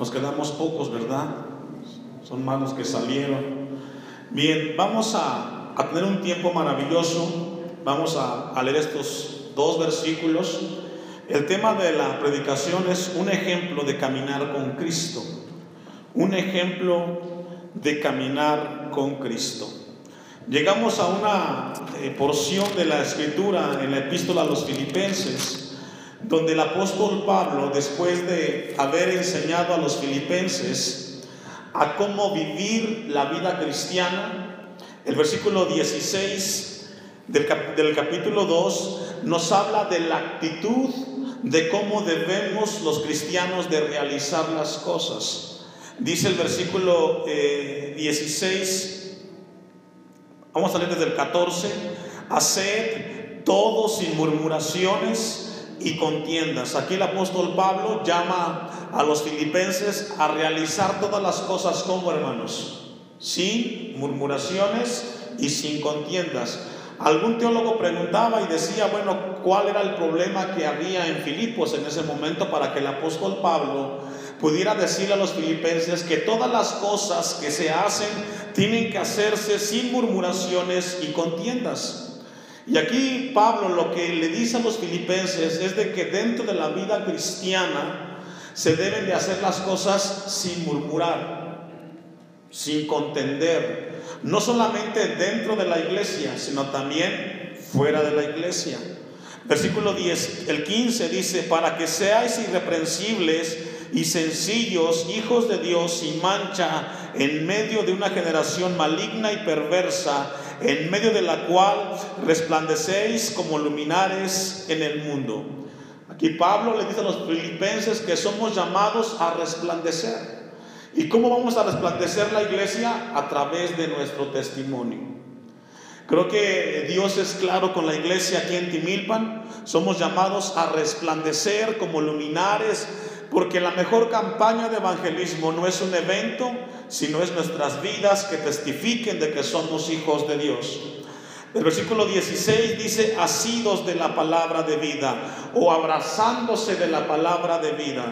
Nos quedamos pocos, ¿verdad? Son más los que salieron. Bien, vamos a, tener un tiempo maravilloso. Vamos a, a leer estos dos versículos. El tema de la predicación es un ejemplo de caminar con Cristo. Un ejemplo de caminar con Cristo. Llegamos a una eh, porción de la escritura en la epístola a los filipenses, donde el apóstol Pablo, después de haber enseñado a los filipenses a cómo vivir la vida cristiana, el versículo 16 del, capítulo 2 nos habla de la actitud de cómo debemos los cristianos de realizar las cosas. Dice el versículo 16, eh, Vamos a leer desde el 14. Haced todo sin murmuraciones y contiendas. Aquí el apóstol Pablo llama a los filipenses a realizar todas las cosas como hermanos, sin murmuraciones y sin contiendas. Algún teólogo preguntaba y decía, bueno, ¿cuál era el problema que había en Filipos en ese momento para que el apóstol Pablo pudiera decirle a los filipenses que todas las cosas que se hacen tienen que hacerse sin murmuraciones y contiendas. Y aquí Pablo lo que le dice a los filipenses es de que dentro de la vida cristiana se deben de hacer las cosas sin murmurar, sin contender, no solamente dentro de la iglesia, sino también fuera de la iglesia. Versículo 10, el 15 dice, para que seáis irreprensibles y sencillos, hijos de Dios sin mancha, en medio de una generación maligna y perversa, en medio de la cual resplandecéis como luminares en el mundo. Aquí Pablo le dice a los filipenses que somos llamados a resplandecer. ¿Y cómo vamos a resplandecer la iglesia? A través de nuestro testimonio. Creo que Dios es claro con la iglesia aquí en Timilpan. Somos llamados a resplandecer como luminares porque la mejor campaña de evangelismo no es un evento, sino es nuestras vidas que testifiquen de que somos hijos de Dios. El versículo 16 dice, asidos de la palabra de vida o abrazándose de la palabra de vida.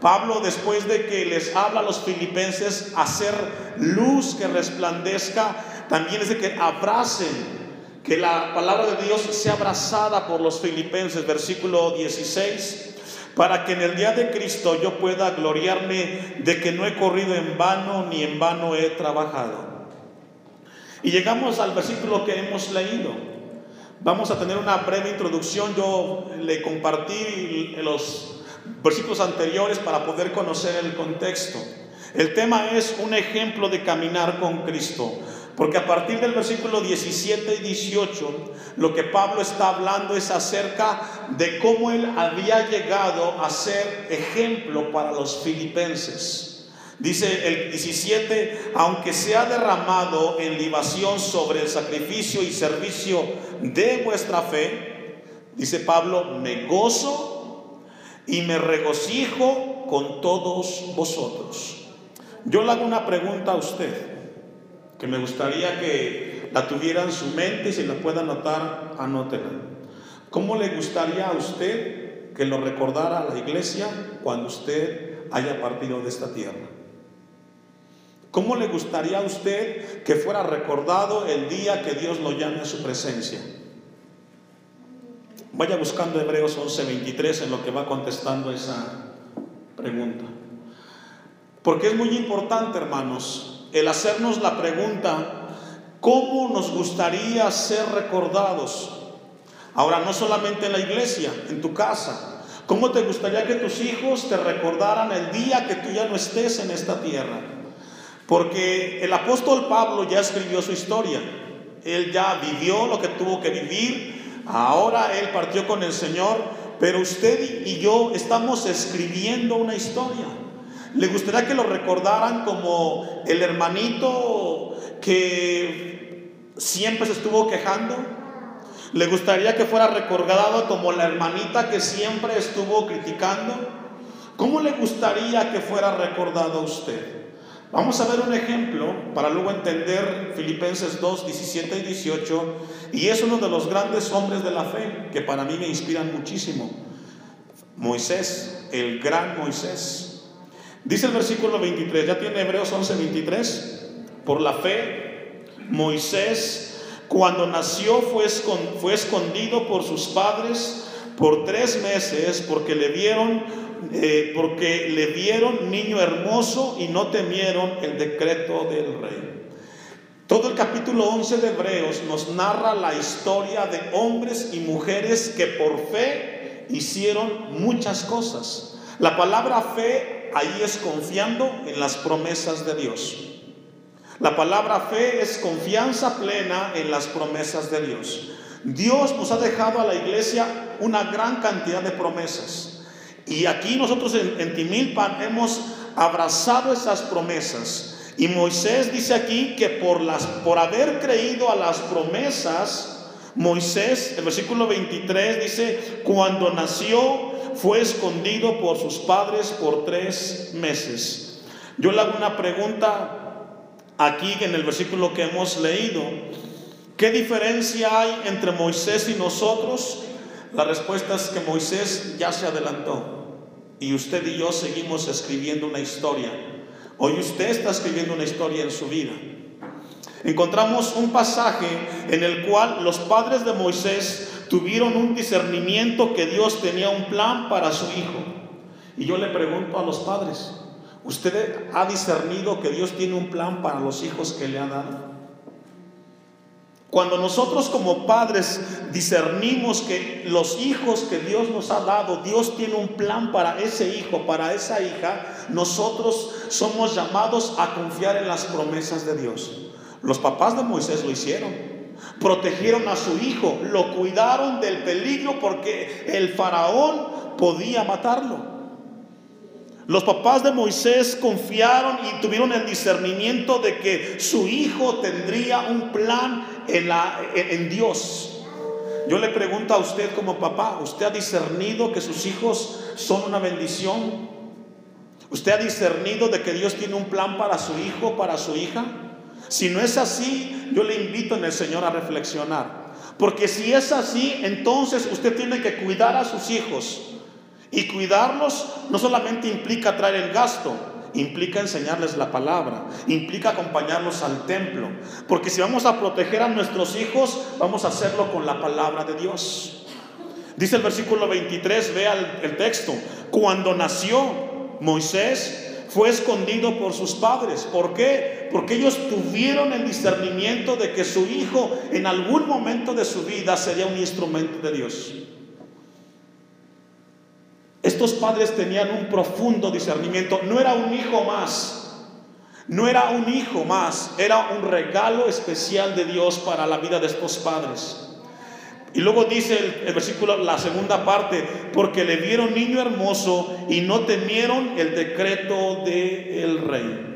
Pablo, después de que les habla a los filipenses hacer luz que resplandezca, también dice que abracen, que la palabra de Dios sea abrazada por los filipenses. Versículo 16 para que en el día de Cristo yo pueda gloriarme de que no he corrido en vano ni en vano he trabajado. Y llegamos al versículo que hemos leído. Vamos a tener una breve introducción. Yo le compartí los versículos anteriores para poder conocer el contexto. El tema es un ejemplo de caminar con Cristo. Porque a partir del versículo 17 y 18, lo que Pablo está hablando es acerca de cómo él había llegado a ser ejemplo para los filipenses. Dice el 17, aunque se ha derramado en libación sobre el sacrificio y servicio de vuestra fe, dice Pablo, me gozo y me regocijo con todos vosotros. Yo le hago una pregunta a usted que me gustaría que la tuviera en su mente y si la pueda anotar, anótela. ¿Cómo le gustaría a usted que lo recordara la iglesia cuando usted haya partido de esta tierra? ¿Cómo le gustaría a usted que fuera recordado el día que Dios lo llame a su presencia? Vaya buscando Hebreos 11:23 en lo que va contestando esa pregunta. Porque es muy importante, hermanos, el hacernos la pregunta, ¿cómo nos gustaría ser recordados? Ahora, no solamente en la iglesia, en tu casa. ¿Cómo te gustaría que tus hijos te recordaran el día que tú ya no estés en esta tierra? Porque el apóstol Pablo ya escribió su historia. Él ya vivió lo que tuvo que vivir. Ahora él partió con el Señor. Pero usted y yo estamos escribiendo una historia. ¿Le gustaría que lo recordaran como el hermanito que siempre se estuvo quejando? ¿Le gustaría que fuera recordado como la hermanita que siempre estuvo criticando? ¿Cómo le gustaría que fuera recordado a usted? Vamos a ver un ejemplo para luego entender Filipenses 2, 17 y 18. Y es uno de los grandes hombres de la fe que para mí me inspiran muchísimo. Moisés, el gran Moisés. Dice el versículo 23, ya tiene Hebreos 11, 23. Por la fe, Moisés, cuando nació, fue, escondido por sus padres por tres meses porque le vieron, eh, porque le vieron niño hermoso y no temieron el decreto del rey. Todo el capítulo 11 de Hebreos nos narra la historia de hombres y mujeres que por fe hicieron muchas cosas. La palabra fe ahí es confiando en las promesas de Dios. La palabra fe es confianza plena en las promesas de Dios. Dios nos ha dejado a la iglesia una gran cantidad de promesas. Y aquí nosotros en, Timilpan hemos abrazado esas promesas. Y Moisés dice aquí que por, las, por haber creído a las promesas, Moisés, el versículo 23 dice, cuando nació fue escondido por sus padres por tres meses. Yo le hago una pregunta aquí en el versículo que hemos leído. ¿Qué diferencia hay entre Moisés y nosotros? La respuesta es que Moisés ya se adelantó y usted y yo seguimos escribiendo una historia. Hoy usted está escribiendo una historia en su vida. Encontramos un pasaje en el cual los padres de Moisés tuvieron un discernimiento que Dios tenía un plan para su hijo. Y yo le pregunto a los padres, ¿usted ha discernido que Dios tiene un plan para los hijos que le ha dado? Cuando nosotros como padres discernimos que los hijos que Dios nos ha dado, Dios tiene un plan para ese hijo, para esa hija, nosotros somos llamados a confiar en las promesas de Dios. Los papás de Moisés lo hicieron. Protegieron a su hijo, lo cuidaron del peligro porque el faraón podía matarlo. Los papás de Moisés confiaron y tuvieron el discernimiento de que su hijo tendría un plan en, la, en, Dios. Yo le pregunto a usted como papá, ¿usted ha discernido que sus hijos son una bendición? ¿Usted ha discernido de que Dios tiene un plan para su hijo, para su hija? Si no es así, yo le invito en el Señor a reflexionar. Porque si es así, entonces usted tiene que cuidar a sus hijos. Y cuidarlos no solamente implica traer el gasto, implica enseñarles la palabra, implica acompañarlos al templo. Porque si vamos a proteger a nuestros hijos, vamos a hacerlo con la palabra de Dios. Dice el versículo 23, vea el, el texto, cuando nació Moisés fue escondido por sus padres. ¿Por qué? Porque ellos tuvieron el discernimiento de que su hijo en algún momento de su vida sería un instrumento de Dios. Estos padres tenían un profundo discernimiento. No era un hijo más. No era un hijo más. Era un regalo especial de Dios para la vida de estos padres. Y luego dice el, versículo, la segunda parte, porque le vieron niño hermoso y no temieron el decreto del rey.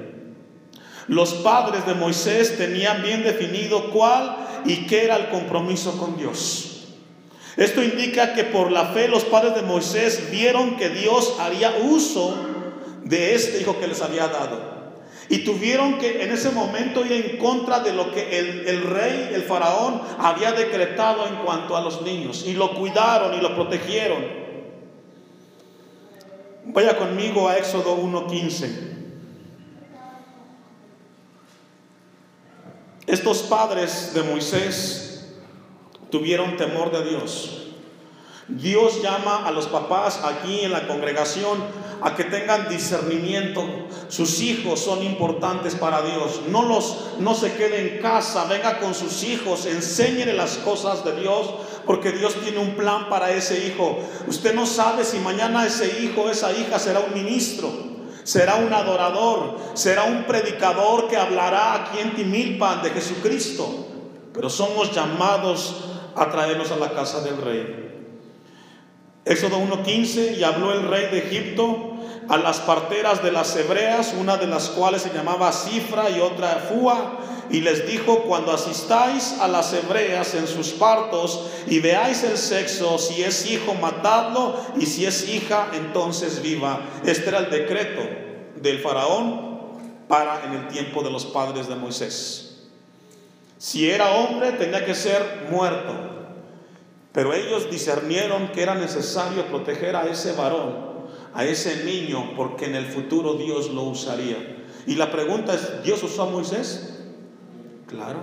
Los padres de Moisés tenían bien definido cuál y qué era el compromiso con Dios. Esto indica que por la fe los padres de Moisés vieron que Dios haría uso de este hijo que les había dado. Y tuvieron que en ese momento ir en contra de lo que el, rey, el faraón, había decretado en cuanto a los niños. Y lo cuidaron y lo protegieron. Vaya conmigo a Éxodo 1.15. Estos padres de Moisés tuvieron temor de Dios. Dios llama a los papás aquí en la congregación a que tengan discernimiento. Sus hijos son importantes para Dios. No los no se quede en casa, venga con sus hijos, enséñele las cosas de Dios, porque Dios tiene un plan para ese hijo. Usted no sabe si mañana ese hijo, esa hija será un ministro, será un adorador, será un predicador que hablará aquí en Timilpan de Jesucristo. Pero somos llamados a traernos a la casa del rey. Éxodo 1.15, y habló el rey de Egipto a las parteras de las hebreas, una de las cuales se llamaba Cifra y otra Fua, y les dijo, cuando asistáis a las hebreas en sus partos y veáis el sexo, si es hijo, matadlo, y si es hija, entonces viva. Este era el decreto del faraón para en el tiempo de los padres de Moisés. Si era hombre, tenía que ser muerto. Pero ellos discernieron que era necesario proteger a ese varón, a ese niño porque en el futuro Dios lo usaría. Y la pregunta es, ¿Dios usó a Moisés? Claro.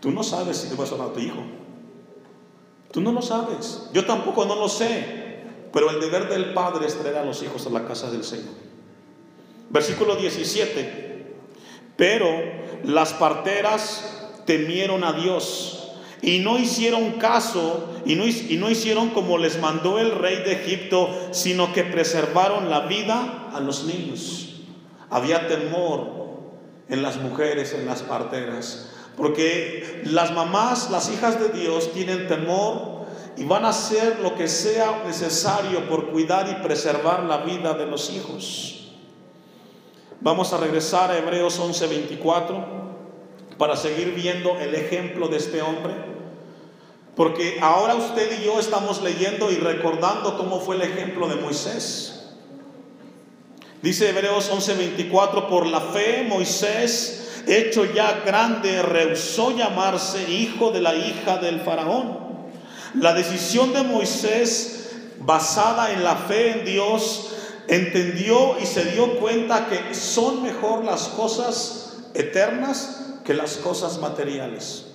Tú no sabes si te vas a usar a tu hijo. Tú no lo sabes. Yo tampoco no lo sé. Pero el deber del padre es traer a los hijos a la casa del Señor. Versículo 17. Pero las parteras temieron a Dios y no hicieron caso y no, hicieron como les mandó el rey de Egipto, sino que preservaron la vida a los niños. Había temor en las mujeres, en las parteras, porque las mamás, las hijas de Dios, tienen temor y van a hacer lo que sea necesario por cuidar y preservar la vida de los hijos. Vamos a regresar a Hebreos 11:24 para seguir viendo el ejemplo de este hombre. Porque ahora usted y yo estamos leyendo y recordando cómo fue el ejemplo de Moisés. Dice Hebreos 11:24, por la fe Moisés, hecho ya grande, rehusó llamarse hijo de la hija del faraón. La decisión de Moisés, basada en la fe en Dios, entendió y se dio cuenta que son mejor las cosas eternas que las cosas materiales.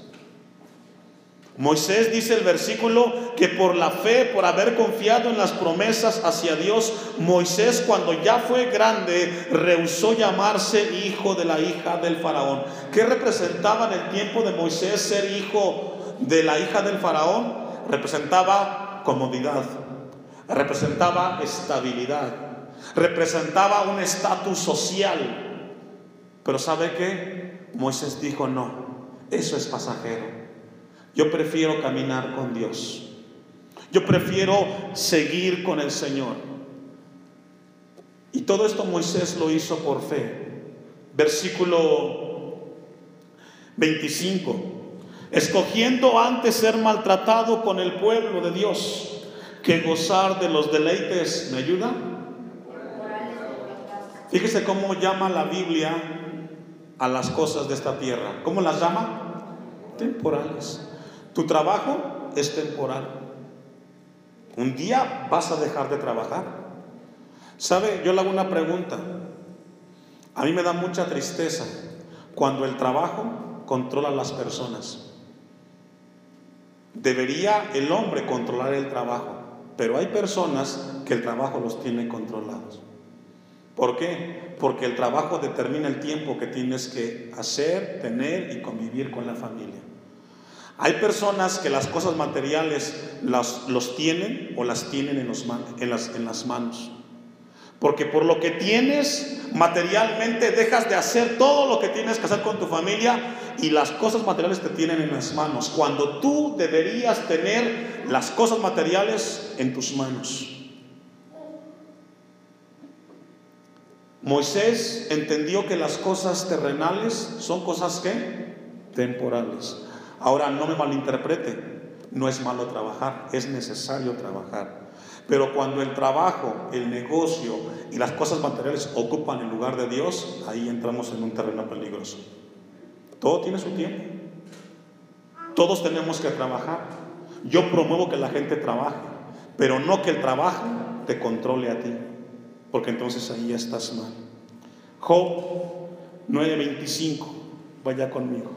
Moisés dice el versículo que por la fe, por haber confiado en las promesas hacia Dios, Moisés cuando ya fue grande rehusó llamarse hijo de la hija del faraón. ¿Qué representaba en el tiempo de Moisés ser hijo de la hija del faraón? Representaba comodidad, representaba estabilidad, representaba un estatus social. Pero ¿sabe qué? Moisés dijo, no, eso es pasajero. Yo prefiero caminar con Dios. Yo prefiero seguir con el Señor. Y todo esto Moisés lo hizo por fe. Versículo 25. Escogiendo antes ser maltratado con el pueblo de Dios que gozar de los deleites. ¿Me ayuda? Fíjese cómo llama la Biblia a las cosas de esta tierra. ¿Cómo las llama? Temporales. Tu trabajo es temporal. Un día vas a dejar de trabajar. ¿Sabe? Yo le hago una pregunta. A mí me da mucha tristeza cuando el trabajo controla a las personas. Debería el hombre controlar el trabajo, pero hay personas que el trabajo los tiene controlados. ¿Por qué? Porque el trabajo determina el tiempo que tienes que hacer, tener y convivir con la familia. Hay personas que las cosas materiales las, los tienen o las tienen en, las, en las manos. Porque por lo que tienes materialmente dejas de hacer todo lo que tienes que hacer con tu familia y las cosas materiales te tienen en las manos. Cuando tú deberías tener las cosas materiales en tus manos. Moisés entendió que las cosas terrenales son cosas que temporales. Ahora no me malinterprete, no es malo trabajar, es necesario trabajar. Pero cuando el trabajo, el negocio y las cosas materiales ocupan el lugar de Dios, ahí entramos en un terreno peligroso. Todo tiene su tiempo. Todos tenemos que trabajar. Yo promuevo que la gente trabaje, pero no que el trabajo te controle a ti porque entonces ahí ya estás mal. Job 9:25, vaya conmigo.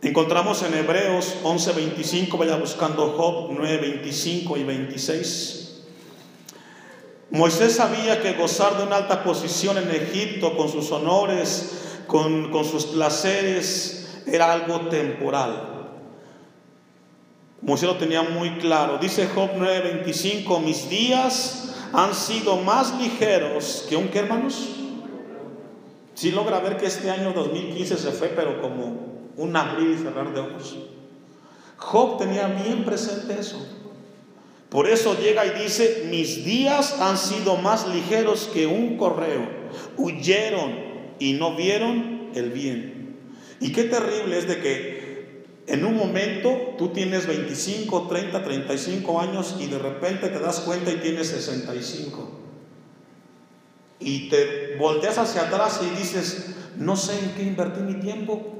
Encontramos en Hebreos 11:25, vaya buscando Job 9:25 y 26. Moisés sabía que gozar de una alta posición en Egipto con sus honores, con, con sus placeres, era algo temporal. Moisés lo tenía muy claro. Dice Job 9:25, mis días han sido más ligeros que un, ¿qué hermanos? Si logra ver que este año 2015 se fue, pero como un abrir y cerrar de ojos. Job tenía bien presente eso. Por eso llega y dice, mis días han sido más ligeros que un correo. Huyeron y no vieron el bien. Y qué terrible es de que en un momento tú tienes 25, 30, 35 años y de repente te das cuenta y tienes 65. Y te volteas hacia atrás y dices, no sé en qué invertí mi tiempo.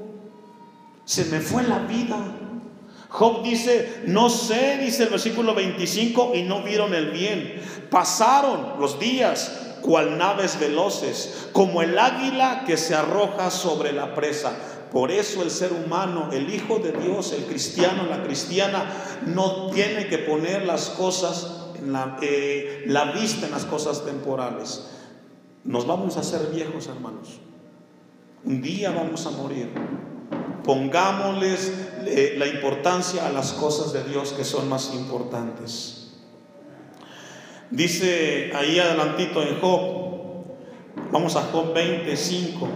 Se me fue la vida. Job dice, no sé, dice el versículo 25, y no vieron el bien. Pasaron los días cual naves veloces, como el águila que se arroja sobre la presa. Por eso el ser humano, el Hijo de Dios, el cristiano, la cristiana, no tiene que poner las cosas, en la, eh, la vista en las cosas temporales. Nos vamos a hacer viejos, hermanos. Un día vamos a morir. Pongámosles eh, la importancia a las cosas de Dios que son más importantes. Dice ahí adelantito en Job, vamos a Job 25.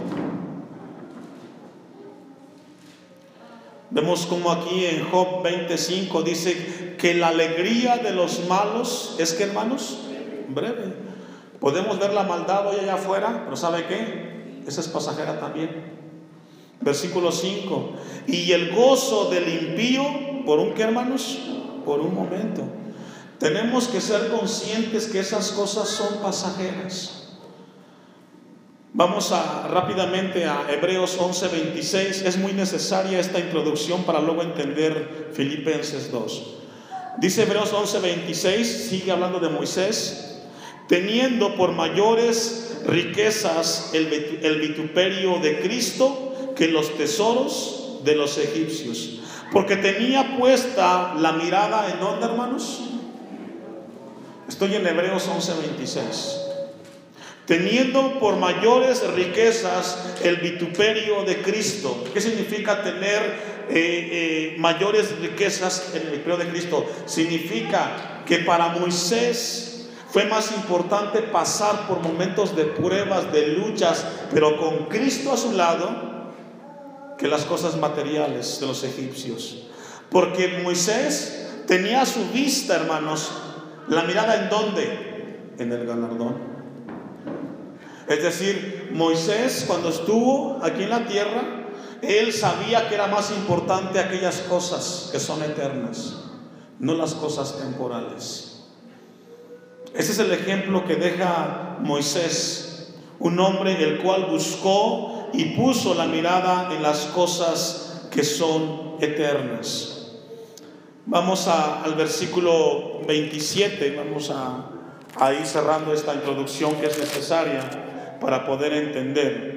Vemos como aquí en Job 25 dice que la alegría de los malos es que hermanos, breve. Podemos ver la maldad hoy allá afuera, pero ¿sabe qué? Esa es pasajera también. Versículo 5. Y el gozo del impío, ¿por un qué hermanos? Por un momento. Tenemos que ser conscientes que esas cosas son pasajeras. Vamos a rápidamente a Hebreos 11:26. Es muy necesaria esta introducción para luego entender Filipenses 2. Dice Hebreos 11:26, sigue hablando de Moisés, teniendo por mayores riquezas el, el vituperio de Cristo que los tesoros de los egipcios. Porque tenía puesta la mirada en dónde, hermanos? Estoy en Hebreos 11:26. Teniendo por mayores riquezas el vituperio de Cristo. ¿Qué significa tener eh, eh, mayores riquezas en el vituperio de Cristo? Significa que para Moisés fue más importante pasar por momentos de pruebas, de luchas, pero con Cristo a su lado, que las cosas materiales de los egipcios. Porque Moisés tenía su vista, hermanos, la mirada en dónde? En el galardón. Es decir, Moisés cuando estuvo aquí en la tierra, él sabía que era más importante aquellas cosas que son eternas, no las cosas temporales. Ese es el ejemplo que deja Moisés, un hombre el cual buscó y puso la mirada en las cosas que son eternas. Vamos al versículo 27, vamos a, a ir cerrando esta introducción que es necesaria para poder entender.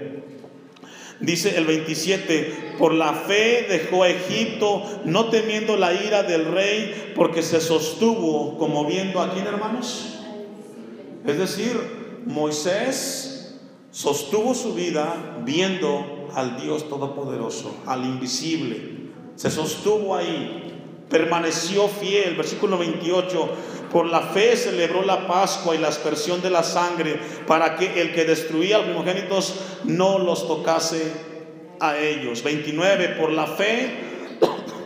Dice el 27, por la fe dejó a Egipto, no temiendo la ira del rey, porque se sostuvo como viendo a quién, hermanos. Es decir, Moisés sostuvo su vida viendo al Dios Todopoderoso, al invisible. Se sostuvo ahí, permaneció fiel. Versículo 28, por la fe celebró la Pascua y la aspersión de la sangre para que el que destruía a los primogénitos no los tocase a ellos. 29, por la fe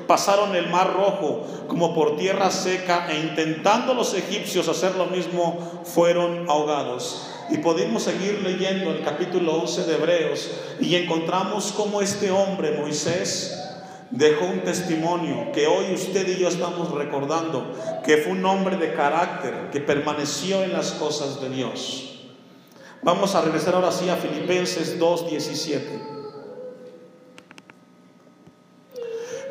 pasaron el mar rojo como por tierra seca e intentando los egipcios hacer lo mismo fueron ahogados. Y podemos seguir leyendo el capítulo 11 de Hebreos y encontramos cómo este hombre, Moisés, dejó un testimonio que hoy usted y yo estamos recordando, que fue un hombre de carácter, que permaneció en las cosas de Dios. Vamos a regresar ahora sí a Filipenses 2.17.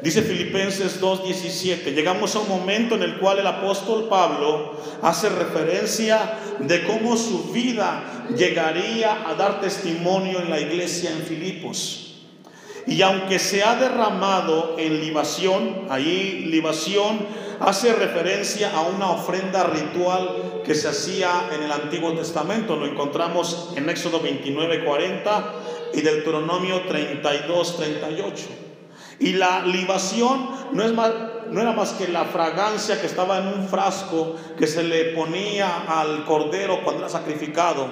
Dice Filipenses 2.17, llegamos a un momento en el cual el apóstol Pablo hace referencia de cómo su vida llegaría a dar testimonio en la iglesia en Filipos. Y aunque se ha derramado en libación, ahí libación hace referencia a una ofrenda ritual que se hacía en el Antiguo Testamento. Lo encontramos en Éxodo 29.40 y Deuteronomio 32.38. Y la libación no, es más, no era más que la fragancia que estaba en un frasco que se le ponía al cordero cuando era sacrificado.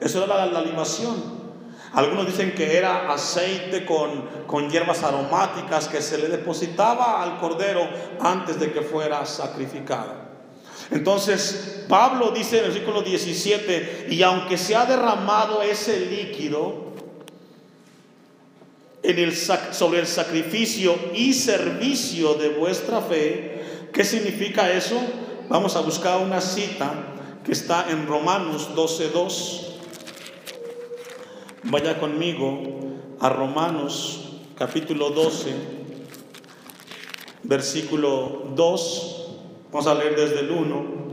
Eso era la, libación. Algunos dicen que era aceite con, con, hierbas aromáticas que se le depositaba al cordero antes de que fuera sacrificado. Entonces, Pablo dice en el versículo 17, y aunque se ha derramado ese líquido, en el, sobre el sacrificio y servicio de vuestra fe. ¿Qué significa eso? Vamos a buscar una cita que está en Romanos 12.2. Vaya conmigo a Romanos capítulo 12. versículo 2. Vamos a leer desde el 1.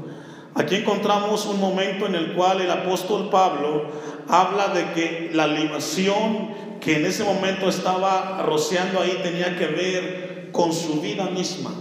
Aquí encontramos un momento en el cual el apóstol Pablo habla de que la libación que en ese momento estaba rociando ahí tenía que ver con su vida misma.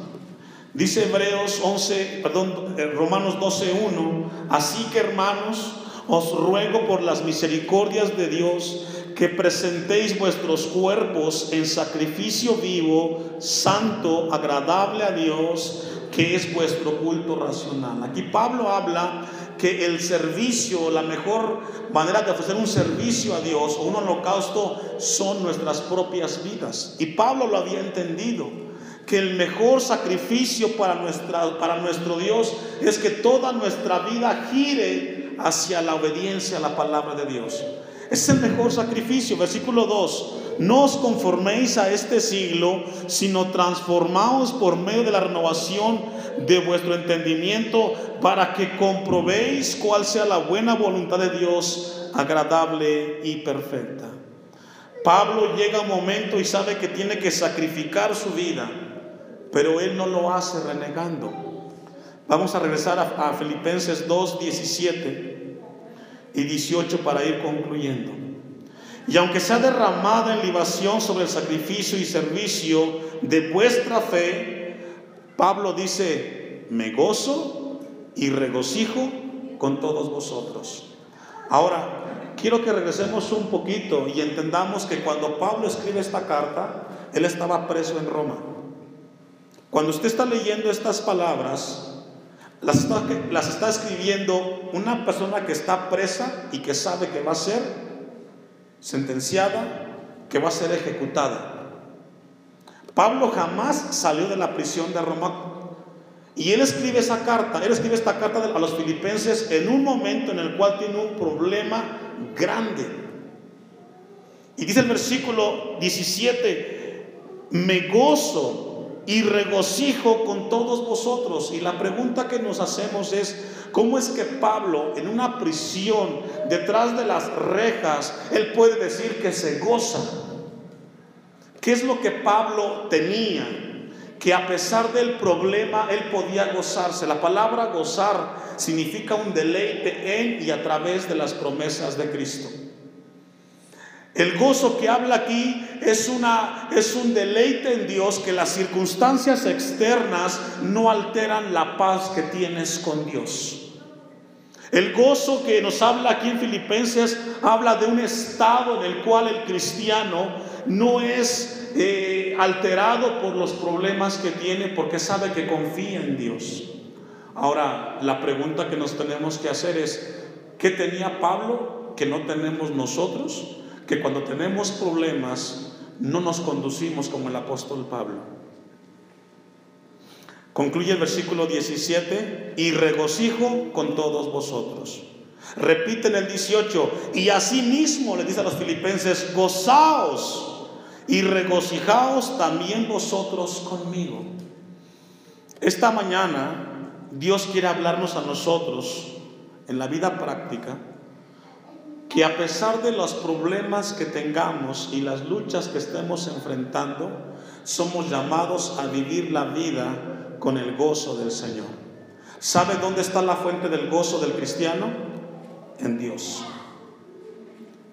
Dice Hebreos 11, perdón, eh, Romanos 12:1, así que hermanos, os ruego por las misericordias de Dios que presentéis vuestros cuerpos en sacrificio vivo, santo, agradable a Dios, que es vuestro culto racional. Aquí Pablo habla que el servicio, la mejor manera de ofrecer un servicio a Dios o un holocausto son nuestras propias vidas. Y Pablo lo había entendido, que el mejor sacrificio para, nuestra, para nuestro Dios es que toda nuestra vida gire hacia la obediencia a la palabra de Dios. Es el mejor sacrificio. Versículo 2. No os conforméis a este siglo, sino transformaos por medio de la renovación de vuestro entendimiento para que comprobéis cuál sea la buena voluntad de Dios, agradable y perfecta. Pablo llega un momento y sabe que tiene que sacrificar su vida, pero él no lo hace renegando. Vamos a regresar a, a Filipenses 2, 17 y 18 para ir concluyendo. Y aunque sea derramada en libación sobre el sacrificio y servicio de vuestra fe, Pablo dice, me gozo y regocijo con todos vosotros. Ahora, quiero que regresemos un poquito y entendamos que cuando Pablo escribe esta carta, él estaba preso en Roma. Cuando usted está leyendo estas palabras, las está, las está escribiendo una persona que está presa y que sabe que va a ser sentenciada, que va a ser ejecutada. Pablo jamás salió de la prisión de Roma y él escribe esa carta, él escribe esta carta a los filipenses en un momento en el cual tiene un problema grande. Y dice el versículo 17, me gozo y regocijo con todos vosotros. Y la pregunta que nos hacemos es, ¿cómo es que Pablo en una prisión, detrás de las rejas, él puede decir que se goza? ¿Qué es lo que Pablo tenía? Que a pesar del problema, él podía gozarse. La palabra gozar significa un deleite en y a través de las promesas de Cristo. El gozo que habla aquí es, una, es un deleite en Dios que las circunstancias externas no alteran la paz que tienes con Dios. El gozo que nos habla aquí en Filipenses habla de un estado en el cual el cristiano no es eh, alterado por los problemas que tiene porque sabe que confía en Dios. Ahora, la pregunta que nos tenemos que hacer es, ¿qué tenía Pablo que no tenemos nosotros? Que cuando tenemos problemas no nos conducimos como el apóstol Pablo. Concluye el versículo 17, y regocijo con todos vosotros. Repite en el 18, y asimismo le dice a los filipenses, gozaos y regocijaos también vosotros conmigo. Esta mañana Dios quiere hablarnos a nosotros en la vida práctica que a pesar de los problemas que tengamos y las luchas que estemos enfrentando, somos llamados a vivir la vida con el gozo del Señor. ¿Sabe dónde está la fuente del gozo del cristiano? En Dios.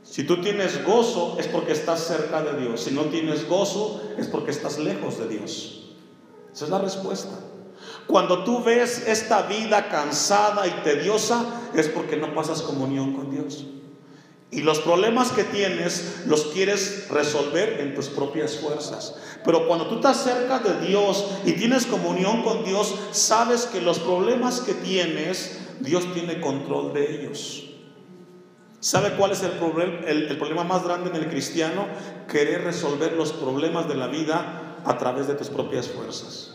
Si tú tienes gozo es porque estás cerca de Dios. Si no tienes gozo es porque estás lejos de Dios. Esa es la respuesta. Cuando tú ves esta vida cansada y tediosa es porque no pasas comunión con Dios. Y los problemas que tienes los quieres resolver en tus propias fuerzas. Pero cuando tú estás cerca de Dios y tienes comunión con Dios, sabes que los problemas que tienes, Dios tiene control de ellos. ¿Sabe cuál es el, el problema más grande en el cristiano? Querer resolver los problemas de la vida a través de tus propias fuerzas.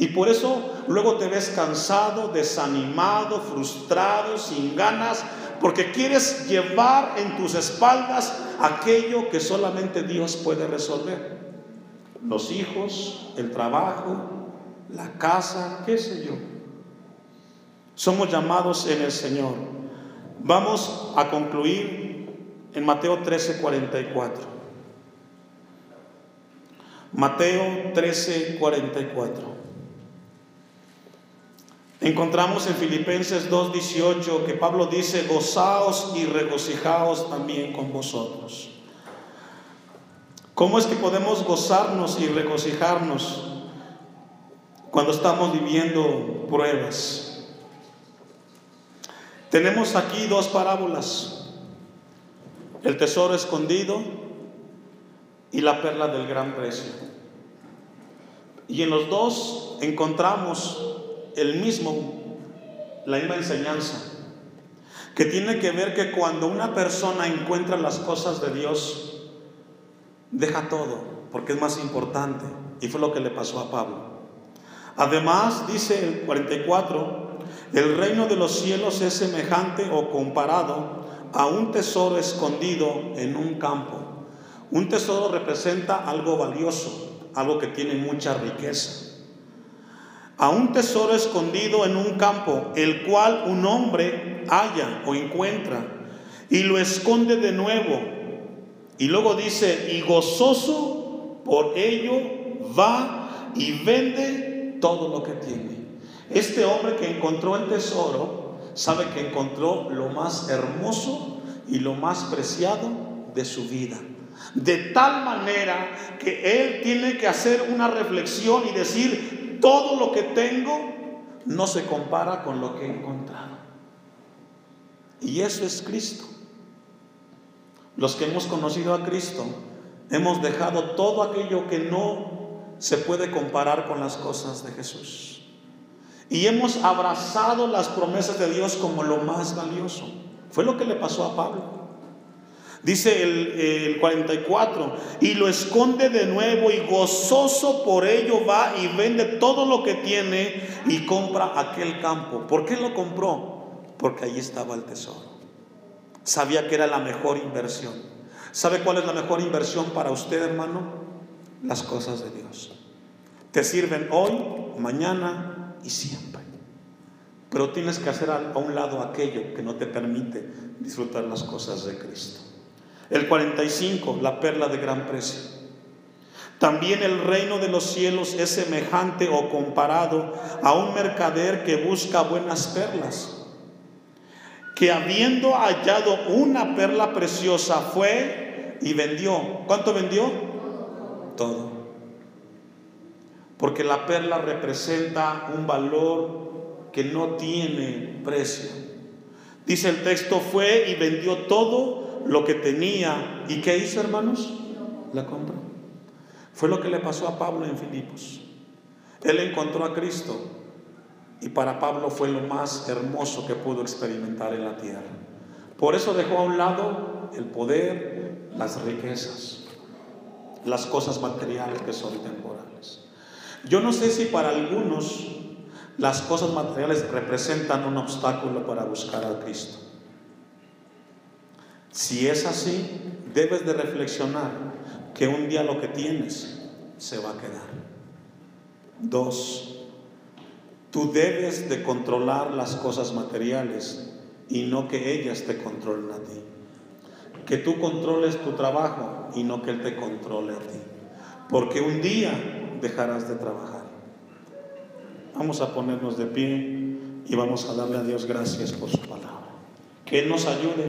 Y por eso luego te ves cansado, desanimado, frustrado, sin ganas, porque quieres llevar en tus espaldas aquello que solamente Dios puede resolver. Los hijos, el trabajo, la casa, qué sé yo. Somos llamados en el Señor. Vamos a concluir en Mateo 13, 44. Mateo 13, 44. Encontramos en Filipenses 2.18 que Pablo dice, gozaos y regocijaos también con vosotros. ¿Cómo es que podemos gozarnos y regocijarnos cuando estamos viviendo pruebas? Tenemos aquí dos parábolas, el tesoro escondido y la perla del gran precio. Y en los dos encontramos el mismo, la misma enseñanza, que tiene que ver que cuando una persona encuentra las cosas de Dios, deja todo, porque es más importante. Y fue lo que le pasó a Pablo. Además, dice el 44, el reino de los cielos es semejante o comparado a un tesoro escondido en un campo. Un tesoro representa algo valioso, algo que tiene mucha riqueza a un tesoro escondido en un campo, el cual un hombre halla o encuentra y lo esconde de nuevo. Y luego dice, y gozoso por ello va y vende todo lo que tiene. Este hombre que encontró el tesoro sabe que encontró lo más hermoso y lo más preciado de su vida. De tal manera que él tiene que hacer una reflexión y decir, todo lo que tengo no se compara con lo que he encontrado. Y eso es Cristo. Los que hemos conocido a Cristo, hemos dejado todo aquello que no se puede comparar con las cosas de Jesús. Y hemos abrazado las promesas de Dios como lo más valioso. Fue lo que le pasó a Pablo. Dice el, 44, y lo esconde de nuevo y gozoso por ello va y vende todo lo que tiene y compra aquel campo. ¿Por qué lo compró? Porque ahí estaba el tesoro. Sabía que era la mejor inversión. ¿Sabe cuál es la mejor inversión para usted, hermano? Las cosas de Dios. Te sirven hoy, mañana y siempre. Pero tienes que hacer a un lado aquello que no te permite disfrutar las cosas de Cristo. El 45, la perla de gran precio. También el reino de los cielos es semejante o comparado a un mercader que busca buenas perlas, que habiendo hallado una perla preciosa fue y vendió. ¿Cuánto vendió? Todo. Porque la perla representa un valor que no tiene precio. Dice el texto, fue y vendió todo lo que tenía. ¿Y qué hizo, hermanos? La compró. Fue lo que le pasó a Pablo en Filipos. Él encontró a Cristo y para Pablo fue lo más hermoso que pudo experimentar en la tierra. Por eso dejó a un lado el poder, las riquezas, las cosas materiales que son temporales. Yo no sé si para algunos las cosas materiales representan un obstáculo para buscar a Cristo. Si es así, debes de reflexionar que un día lo que tienes se va a quedar. Dos, tú debes de controlar las cosas materiales y no que ellas te controlen a ti. Que tú controles tu trabajo y no que Él te controle a ti. Porque un día dejarás de trabajar. Vamos a ponernos de pie y vamos a darle a Dios gracias por su palabra. Que Él nos ayude.